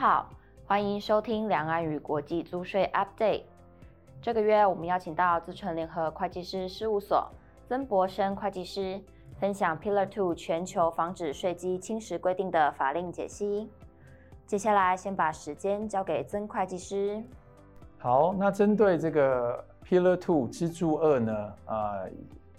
好，欢迎收听两岸与国际租税 Update。这个月我们邀请到资诚联合会计师事务所曾博生会计师，分享 Pillar Two 全球防止税基侵蚀规定的法令解析。接下来先把时间交给曾会计师。好，那针对这个 Pillar Two 支柱二呢，啊、呃，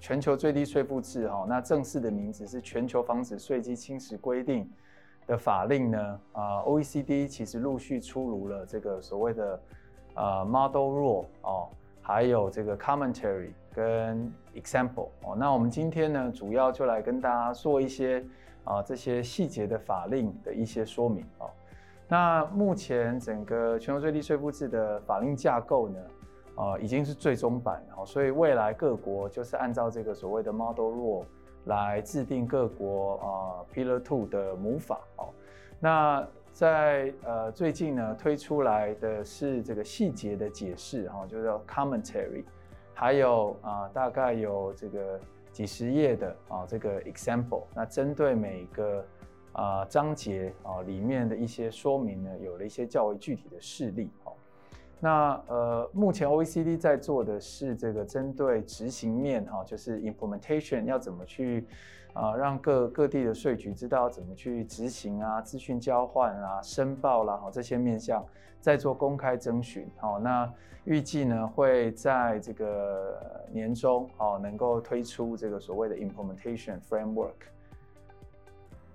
全球最低税负制哈，那正式的名字是全球防止税基侵蚀规定。的法令呢？啊，OECD 其实陆续出炉了这个所谓的呃 Model Rule 哦，还有这个 Commentary 跟 Example 哦。那我们今天呢，主要就来跟大家做一些啊这些细节的法令的一些说明哦。那目前整个全球最低税负制的法令架构呢，啊已经是最终版哦，所以未来各国就是按照这个所谓的 Model Rule。来制定各国啊 Pillar Two 的母法哦。那在呃最近呢推出来的是这个细节的解释哈，就叫 Commentary，还有啊大概有这个几十页的啊这个 Example。那针对每个啊章节啊里面的一些说明呢，有了一些较为具体的事例哦。那呃，目前 OECD 在做的是这个针对执行面哈，就是 implementation 要怎么去啊，让各各地的税局知道怎么去执行啊，资讯交换啊，申报啦哈，这些面向在做公开征询。好，那预计呢会在这个年中哦，能够推出这个所谓的 implementation framework。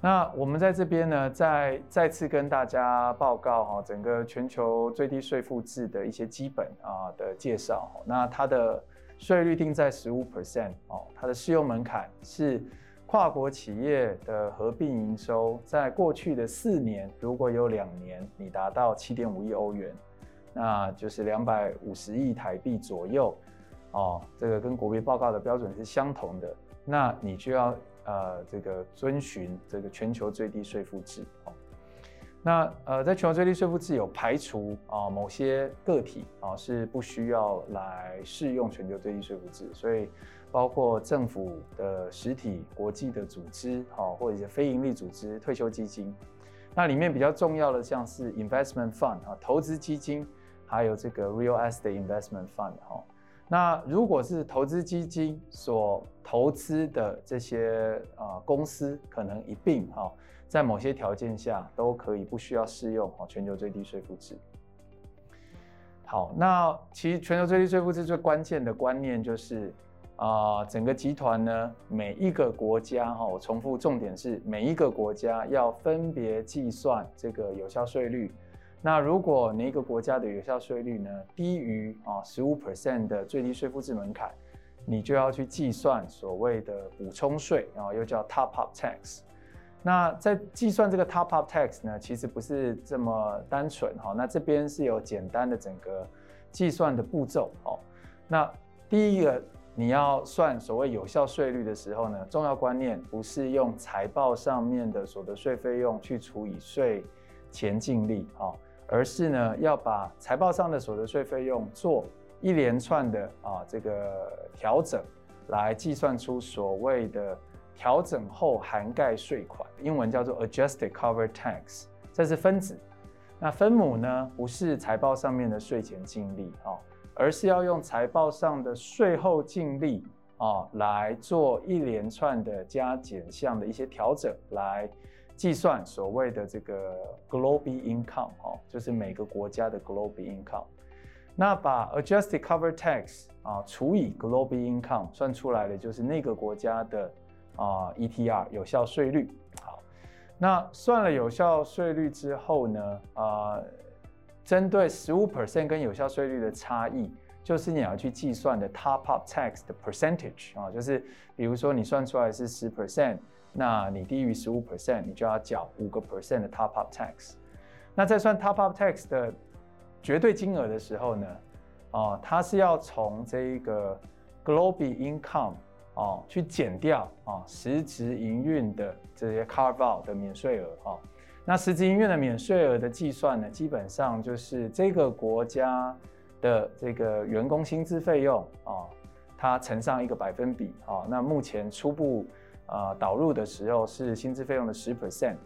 那我们在这边呢，再再次跟大家报告哈，整个全球最低税负制的一些基本啊的介绍。那它的税率定在十五 percent 哦，它的适用门槛是跨国企业的合并营收，在过去的四年如果有两年你达到七点五亿欧元，那就是两百五十亿台币左右哦，这个跟国别报告的标准是相同的，那你就要。呃，这个遵循这个全球最低税负制哦。那呃，在全球最低税负制有排除啊某些个体啊是不需要来适用全球最低税负制，所以包括政府的实体、国际的组织哈，或者一些非营利组织、退休基金。那里面比较重要的像是 investment fund 啊，投资基金，还有这个 real estate investment fund 哈。那如果是投资基金所投资的这些啊公司，可能一并哈，在某些条件下都可以不需要适用啊全球最低税负制。好，那其实全球最低税负制最关键的观念就是啊，整个集团呢，每一个国家哈，我重复重点是每一个国家要分别计算这个有效税率。那如果你一个国家的有效税率呢低于啊十五 percent 的最低税负制门槛，你就要去计算所谓的补充税啊，又叫 top up tax。那在计算这个 top up tax 呢，其实不是这么单纯哈。那这边是有简单的整个计算的步骤哦。那第一个你要算所谓有效税率的时候呢，重要观念不是用财报上面的所得税费用去除以税前净利啊。而是呢，要把财报上的所得税费用做一连串的啊这个调整，来计算出所谓的调整后涵盖税款，英文叫做 Adjusted cover Tax，这是分子。那分母呢，不是财报上面的税前净利啊，而是要用财报上的税后净利啊来做一连串的加减项的一些调整来。计算所谓的这个 global income 哦，就是每个国家的 global income。那把 adjusted cover tax 啊除以 global income 算出来的就是那个国家的啊 ETR 有效税率。好，那算了有效税率之后呢，啊，针对十五 percent 跟有效税率的差异，就是你要去计算的 top up tax 的 percentage 啊，就是比如说你算出来是十 percent。那你低于十五 percent，你就要缴五个 percent 的 top up tax。那在算 top up tax 的绝对金额的时候呢，哦，它是要从这个 global income 哦去减掉啊实质营运的这些 carve out 的免税额啊。那实质营运的免税额的计算呢，基本上就是这个国家的这个员工薪资费用啊，它乘上一个百分比啊。那目前初步。啊、导入的时候是薪资费用的十 percent，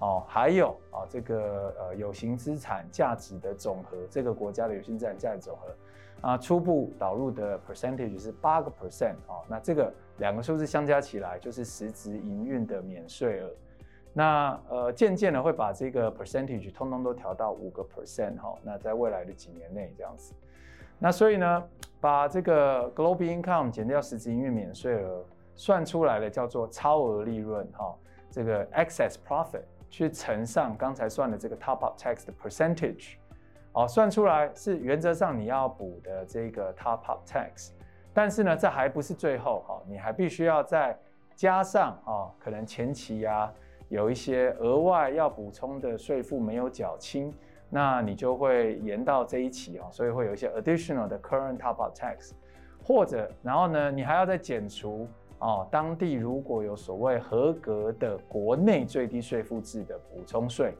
哦，还有啊这个呃有形资产价值的总和，这个国家的有形资产价值总和啊，初步导入的 percentage 是八个 percent 哦，那这个两个数字相加起来就是实质营运的免税额。那呃渐渐的会把这个 percentage 通通都调到五个 percent 哈，那在未来的几年内这样子。那所以呢，把这个 global income 减掉实质营运免税额，算出来的叫做超额利润哈，这个 excess profit。去乘上刚才算的这个 top up tax 的 percentage，哦，算出来是原则上你要补的这个 top up tax，但是呢，这还不是最后哈，你还必须要再加上啊，可能前期啊有一些额外要补充的税负没有缴清，那你就会延到这一期哈，所以会有一些 additional 的 current top up tax，或者然后呢，你还要再减除。哦，当地如果有所谓合格的国内最低税负制的补充税，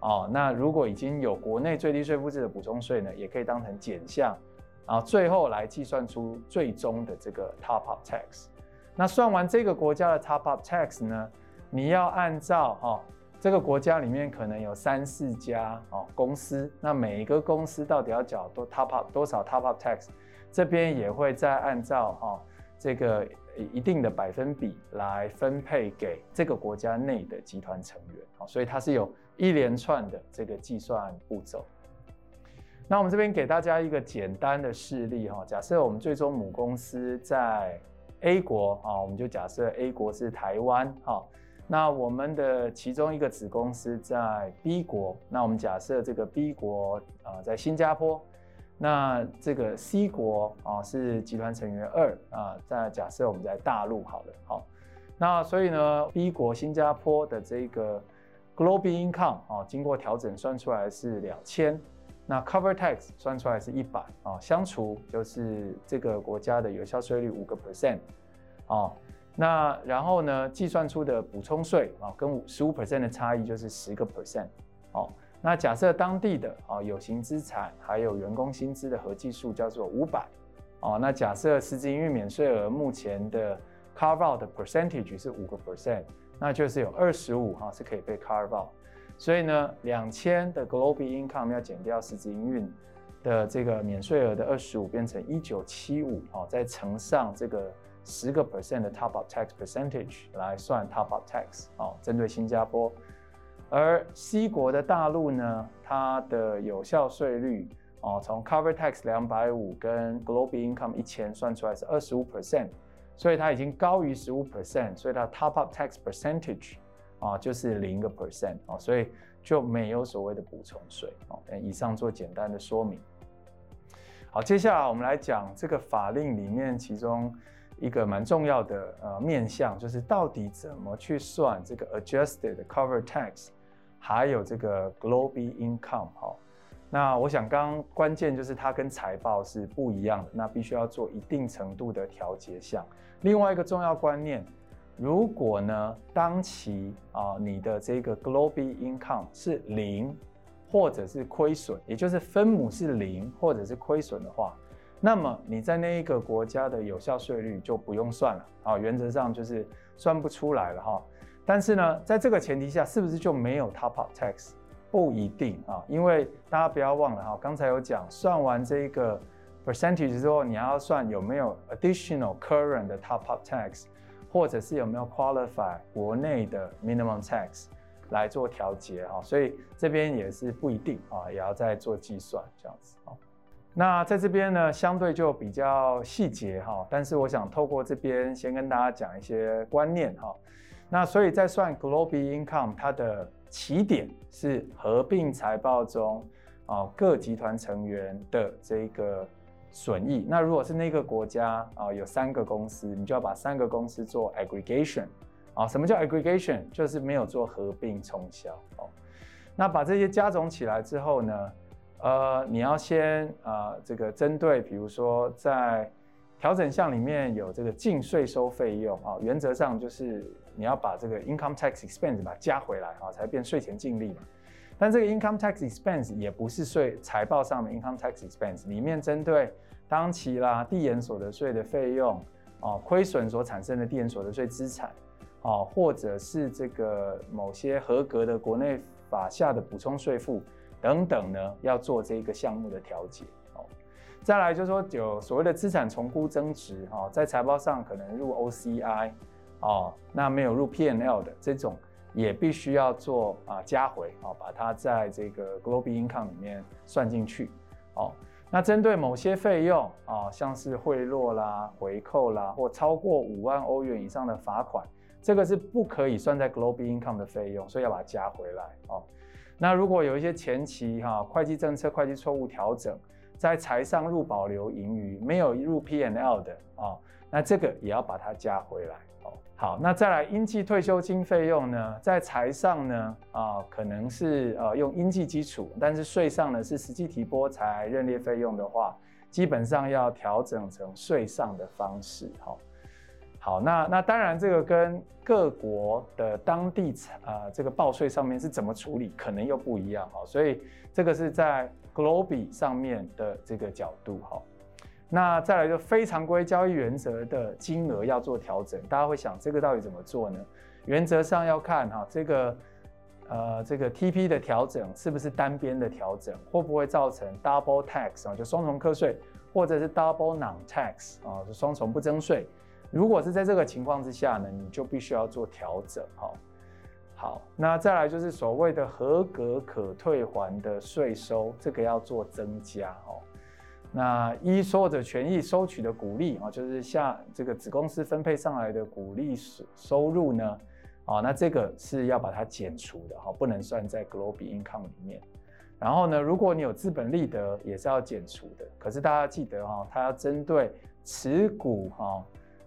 哦，那如果已经有国内最低税负制的补充税呢，也可以当成减项，啊最后来计算出最终的这个 top up tax。那算完这个国家的 top up tax 呢，你要按照哦，这个国家里面可能有三四家哦公司，那每一个公司到底要缴多 top up 多少 top up tax，这边也会再按照哈、哦、这个。一定的百分比来分配给这个国家内的集团成员，好，所以它是有一连串的这个计算步骤。那我们这边给大家一个简单的示例哈，假设我们最终母公司在 A 国啊，我们就假设 A 国是台湾哈，那我们的其中一个子公司在 B 国，那我们假设这个 B 国啊在新加坡。那这个 C 国啊是集团成员二啊，在假设我们在大陆好了，好，那所以呢，B 国新加坡的这个 global income 啊，经过调整算出来是两千，那 cover tax 算出来是一百啊，相除就是这个国家的有效税率五个 percent 啊，那然后呢，计算出的补充税啊，跟十五 percent 的差异就是十个 percent 哦。那假设当地的啊有形资产还有员工薪资的合计数叫做五百，哦，那假设实际营运免税额目前的 carve out 的 percentage 是五个 percent，那就是有二十五哈是可以被 carve out，所以呢两千的 global income 要减掉实际营运的这个免税额的二十五，变成一九七五哦，再乘上这个十个 percent 的 top up tax percentage 来算 top up tax 哦，针对新加坡。而 C 国的大陆呢，它的有效税率哦，从 cover tax 两百五跟 global income 一千算出来是二十五 percent，所以它已经高于十五 percent，所以它 top up tax percentage 啊就是零个 percent 啊，所以就没有所谓的补充税哦。以上做简单的说明。好，接下来我们来讲这个法令里面其中一个蛮重要的呃面向，就是到底怎么去算这个 adjusted cover tax。还有这个 global income 哈，那我想刚刚关键就是它跟财报是不一样的，那必须要做一定程度的调节项。另外一个重要观念，如果呢当期啊你的这个 global income 是零或者是亏损，也就是分母是零或者是亏损的话，那么你在那一个国家的有效税率就不用算了啊，原则上就是算不出来了哈。但是呢，在这个前提下，是不是就没有 top up tax？不一定啊，因为大家不要忘了哈，刚才有讲，算完这个 percentage 之后，你要算有没有 additional current 的 top up tax，或者是有没有 qualify 国内的 minimum tax 来做调节哈，所以这边也是不一定啊，也要再做计算这样子啊。那在这边呢，相对就比较细节哈，但是我想透过这边先跟大家讲一些观念哈。那所以在算 global income，它的起点是合并财报中啊各集团成员的这个损益。那如果是那个国家啊有三个公司，你就要把三个公司做 aggregation 啊。什么叫 aggregation？就是没有做合并冲销哦。那把这些加总起来之后呢，呃，你要先啊这个针对，比如说在调整项里面有这个净税收费用啊，原则上就是。你要把这个 income tax expense 把它加回来啊，才变税前净利嘛。但这个 income tax expense 也不是税财报上的 income tax expense，里面针对当期啦递延所得税的费用哦，亏损所产生的递延所得税资产，哦，或者是这个某些合格的国内法下的补充税负等等呢，要做这个项目的调节。再来就是说有所谓的资产重估增值，哈，在财报上可能入 OCI，哦，那没有入 P N L 的这种，也必须要做啊加回，啊，把它在这个 Global Income 里面算进去，哦。那针对某些费用啊，像是贿赂啦、回扣啦，或超过五万欧元以上的罚款，这个是不可以算在 Global Income 的费用，所以要把它加回来哦。那如果有一些前期哈会计政策、会计错误调整，在财上入保留盈余，没有入 P N L 的啊，那这个也要把它加回来。好，那再来应计退休金费用呢，在财上呢，啊，可能是呃用应计基础，但是税上呢是实际提拨才认列费用的话，基本上要调整成税上的方式。好，好，那那当然这个跟各国的当地啊这个报税上面是怎么处理，可能又不一样。哈，所以这个是在 GloBE 上面的这个角度。哈。那再来就非常规交易原则的金额要做调整，大家会想这个到底怎么做呢？原则上要看哈这个呃这个 TP 的调整是不是单边的调整，会不会造成 double tax 啊就双重课税，或者是 double non tax 啊就双重不征税。如果是在这个情况之下呢，你就必须要做调整哈。好，那再来就是所谓的合格可退还的税收，这个要做增加哦。那依所有者权益收取的股利啊，就是像这个子公司分配上来的股利收收入呢，啊，那这个是要把它减除的哈，不能算在 Global Income 里面。然后呢，如果你有资本利得，也是要减除的。可是大家记得哈，它要针对持股哈，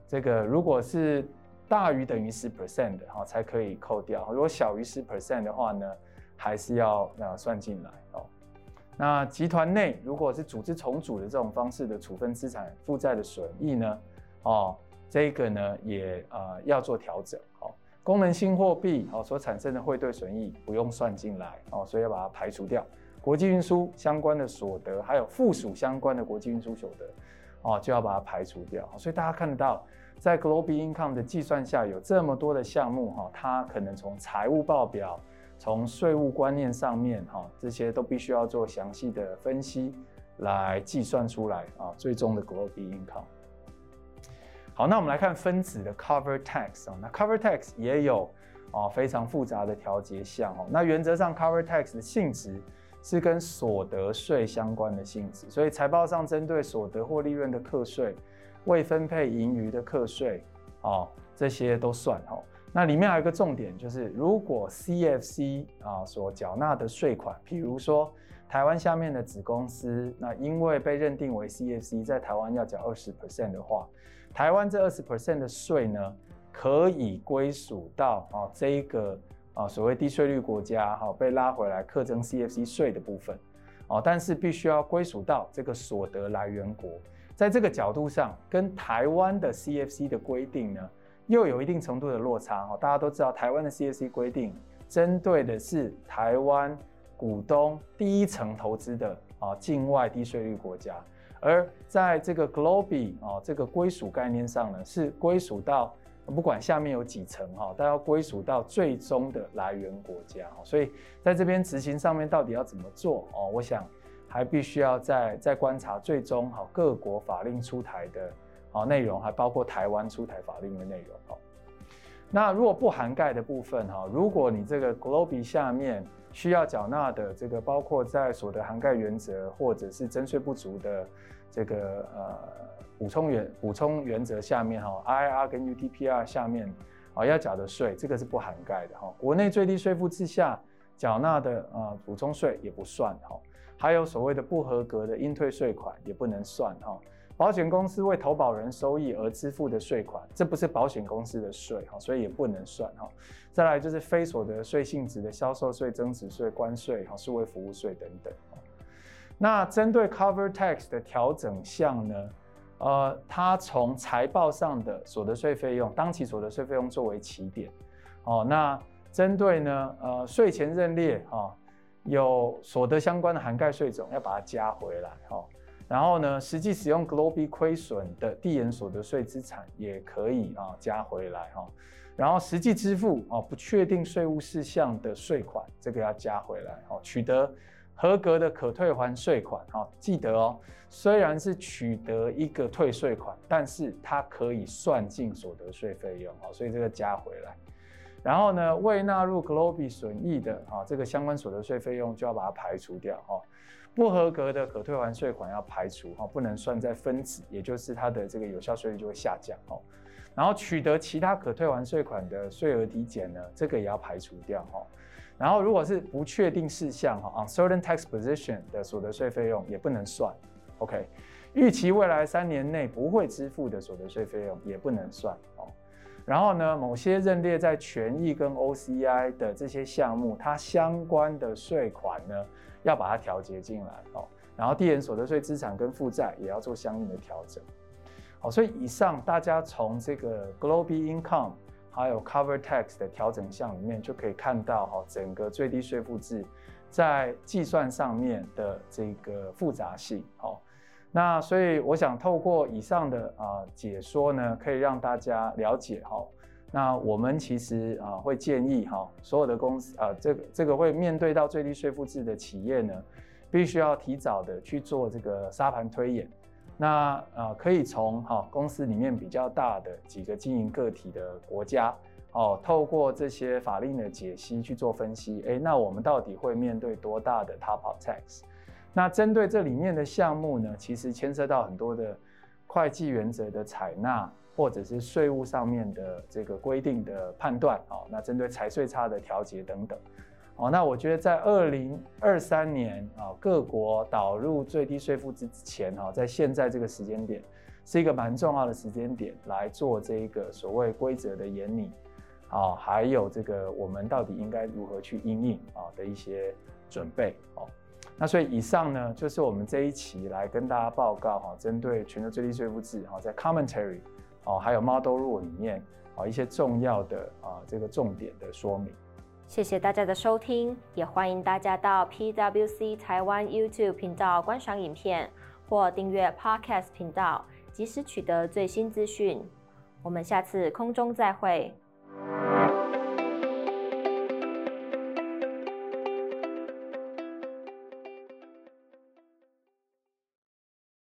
这个如果是大于等于十 percent 的哈，才可以扣掉。如果小于十 percent 的话呢，还是要呃算进来。那集团内如果是组织重组的这种方式的处分资产负债的损益呢，哦，这个呢也呃要做调整，哦，功能性货币哦所产生的汇兑损益不用算进来，哦，所以要把它排除掉。国际运输相关的所得，还有附属相关的国际运输所得，哦，就要把它排除掉。所以大家看得到，在 Global Income 的计算下有这么多的项目，哈，它可能从财务报表。从税务观念上面，哈，这些都必须要做详细的分析来计算出来啊，最终的 Global Income。好，那我们来看分子的 Cover Tax 啊，那 Cover Tax 也有啊非常复杂的调节项哦。那原则上 Cover Tax 的性质是跟所得税相关的性质，所以财报上针对所得或利润的课税、未分配盈余的课税啊，这些都算哦。那里面还有一个重点，就是如果 CFC 啊所缴纳的税款，比如说台湾下面的子公司，那因为被认定为 CFC，在台湾要缴二十 percent 的话，台湾这二十 percent 的税呢，可以归属到啊这个啊所谓低税率国家哈被拉回来课征 CFC 税的部分，哦，但是必须要归属到这个所得来源国，在这个角度上，跟台湾的 CFC 的规定呢，又有一定程度的落差哈，大家都知道台湾的 CSC 规定针对的是台湾股东第一层投资的啊境外低税率国家，而在这个 GloBE 啊这个归属概念上呢，是归属到不管下面有几层哈，都要归属到最终的来源国家，所以在这边执行上面到底要怎么做哦？我想还必须要再再观察最终哈各国法令出台的。哦，内容还包括台湾出台法令的内容。哦，那如果不涵盖的部分哈，如果你这个 GloBE 下面需要缴纳的这个，包括在所得涵盖原则或者是征税不足的这个呃补充原补充原则下面哈，IR 跟 UTPR 下面啊要缴的税，这个是不涵盖的哈。国内最低税负之下缴纳的啊补充税也不算哈，还有所谓的不合格的应退税款也不能算哈。保险公司为投保人收益而支付的税款，这不是保险公司的税哈，所以也不能算哈。再来就是非所得税性质的销售税、增值税、关税哈、数位服务税等等。那针对 Cover Tax 的调整项呢，呃，它从财报上的所得税费用，当期所得税费用作为起点哦。那针对呢，呃，税前认列哈，有所得相关的涵盖税种要把它加回来哈。然后呢，实际使用 GloBE 亏损的递延所得税资产也可以啊加回来哈。然后实际支付哦不确定税务事项的税款，这个要加回来哦。取得合格的可退还税款哈，记得哦，虽然是取得一个退税款，但是它可以算进所得税费用哦，所以这个加回来。然后呢，未纳入 GloBE 损益的啊这个相关所得税费用就要把它排除掉哈。不合格的可退还税款要排除哈，不能算在分子，也就是它的这个有效税率就会下降哦。然后取得其他可退还税款的税额抵减呢，这个也要排除掉哈。然后如果是不确定事项哈，uncertain tax position 的所得税费用也不能算。OK，预期未来三年内不会支付的所得税费用也不能算哦。然后呢，某些认列在权益跟 OCI 的这些项目，它相关的税款呢，要把它调节进来哦。然后递延所得税资产跟负债也要做相应的调整。好，所以以上大家从这个 GloBE Income 还有 Cover Tax 的调整项里面就可以看到哈，整个最低税负制在计算上面的这个复杂性。好，那所以我想透过以上的啊解说呢，可以让大家了解哈。那我们其实啊会建议哈，所有的公司啊，这个这个会面对到最低税负制的企业呢，必须要提早的去做这个沙盘推演。那呃，可以从哈公司里面比较大的几个经营个体的国家哦，透过这些法令的解析去做分析，诶，那我们到底会面对多大的 top up tax？那针对这里面的项目呢，其实牵涉到很多的会计原则的采纳，或者是税务上面的这个规定的判断哦，那针对财税差的调节等等。哦，那我觉得在二零二三年啊，各国导入最低税负制之前哈，在现在这个时间点，是一个蛮重要的时间点来做这一个所谓规则的研拟啊，还有这个我们到底应该如何去应应啊的一些准备哦。那所以以上呢，就是我们这一期来跟大家报告哈，针对全球最低税负制哈，在 Commentary 哦，还有 Model Rule 里面啊一些重要的啊这个重点的说明。谢谢大家的收听，也欢迎大家到 PwC 台湾 YouTube 频道观赏影片或订阅 Podcast 频道，及时取得最新资讯。我们下次空中再会。